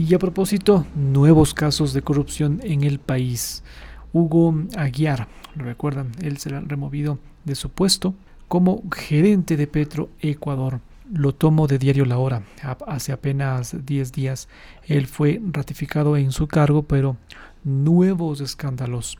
Y a propósito, nuevos casos de corrupción en el país. Hugo Aguiar, lo recuerdan, él será removido de su puesto como gerente de Petro Ecuador. Lo tomo de diario La Hora. Hace apenas 10 días él fue ratificado en su cargo, pero nuevos escándalos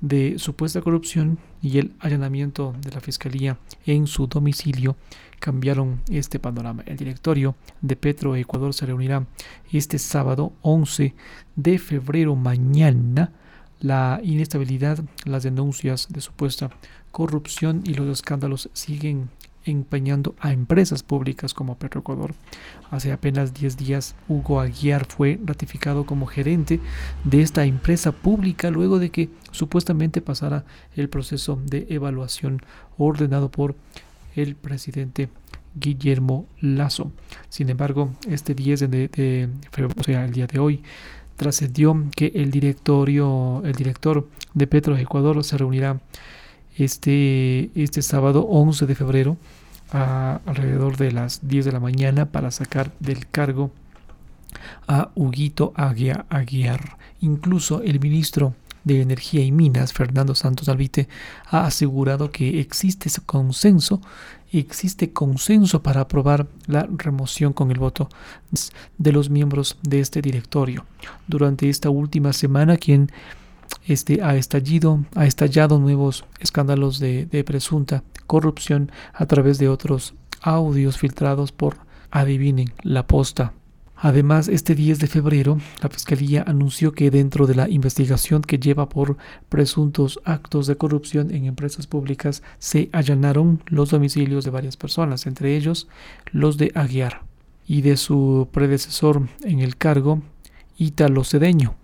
de supuesta corrupción y el allanamiento de la Fiscalía en su domicilio cambiaron este panorama. El directorio de Petro Ecuador se reunirá este sábado 11 de febrero mañana. La inestabilidad, las denuncias de supuesta corrupción y los escándalos siguen empeñando a empresas públicas como Petroecuador. Hace apenas 10 días, Hugo Aguiar fue ratificado como gerente de esta empresa pública luego de que supuestamente pasara el proceso de evaluación ordenado por el presidente Guillermo Lazo. Sin embargo, este 10 de, febrero, o sea, el día de hoy, trascendió que el directorio, el director de Petroecuador se reunirá este, este sábado 11 de febrero a alrededor de las 10 de la mañana para sacar del cargo a Huguito Aguiar. Incluso el ministro de Energía y Minas, Fernando Santos Alvite, ha asegurado que existe ese consenso, existe consenso para aprobar la remoción con el voto de los miembros de este directorio. Durante esta última semana, quien este, ha, estallido, ha estallado nuevos escándalos de, presunta corrupción a través de otros audios filtrados por, adivinen, la posta. Además, este 10 de febrero, la Fiscalía anunció que dentro de la investigación que lleva por presuntos actos de corrupción en empresas públicas, se allanaron los domicilios de varias personas, entre ellos los de Aguiar y de su predecesor en el cargo, Ítalo Cedeño.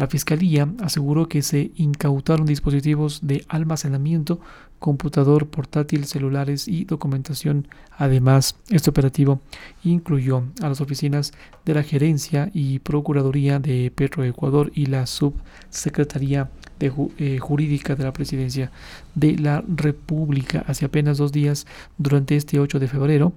La Fiscalía aseguró que se incautaron dispositivos de almacenamiento, computador portátil, celulares y documentación. Además, este operativo incluyó a las oficinas de la Gerencia y Procuraduría de Petroecuador y la Subsecretaría de, eh, Jurídica de la Presidencia de la República hace apenas dos días, durante este 8 de febrero.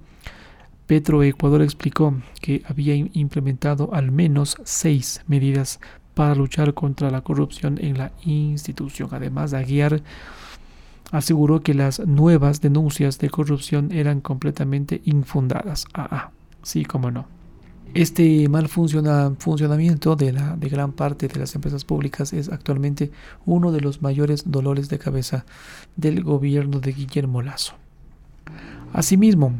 Petroecuador explicó que había implementado al menos seis medidas para luchar contra la corrupción en la institución. Además, Aguiar aseguró que las nuevas denuncias de corrupción eran completamente infundadas. Ah, ah sí, como no. Este mal funcionamiento de, la, de gran parte de las empresas públicas es actualmente uno de los mayores dolores de cabeza del gobierno de Guillermo Lazo. Asimismo,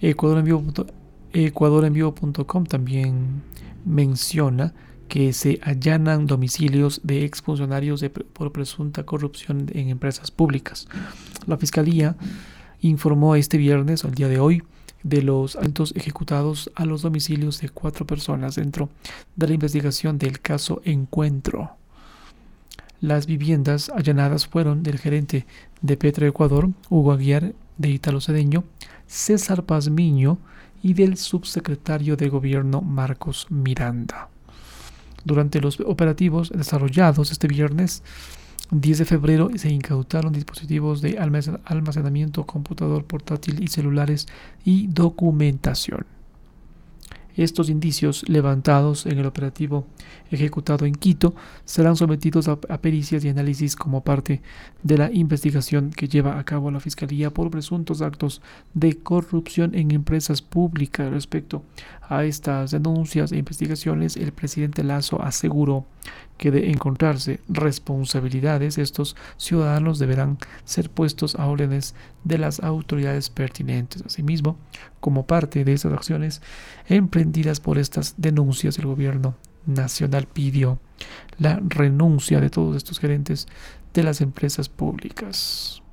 EcuadorEnvivo.com también menciona que se allanan domicilios de exfuncionarios por presunta corrupción en empresas públicas. La Fiscalía informó este viernes, al día de hoy, de los actos ejecutados a los domicilios de cuatro personas dentro de la investigación del caso Encuentro. Las viviendas allanadas fueron del gerente de Petroecuador, Hugo Aguiar, de Italo Cedeño, César Pazmiño y del subsecretario de Gobierno Marcos Miranda. Durante los operativos desarrollados este viernes 10 de febrero se incautaron dispositivos de almacenamiento, computador portátil y celulares y documentación. Estos indicios levantados en el operativo ejecutado en Quito serán sometidos a, pericias y análisis como parte de la investigación que lleva a cabo la Fiscalía por presuntos actos de corrupción en empresas públicas. Respecto a estas denuncias e investigaciones, el presidente Lazo aseguró que de encontrarse responsabilidades, estos ciudadanos deberán ser puestos a órdenes de las autoridades pertinentes. Asimismo, como parte de esas acciones emprendidas por estas denuncias, el gobierno nacional pidió la renuncia de todos estos gerentes de las empresas públicas.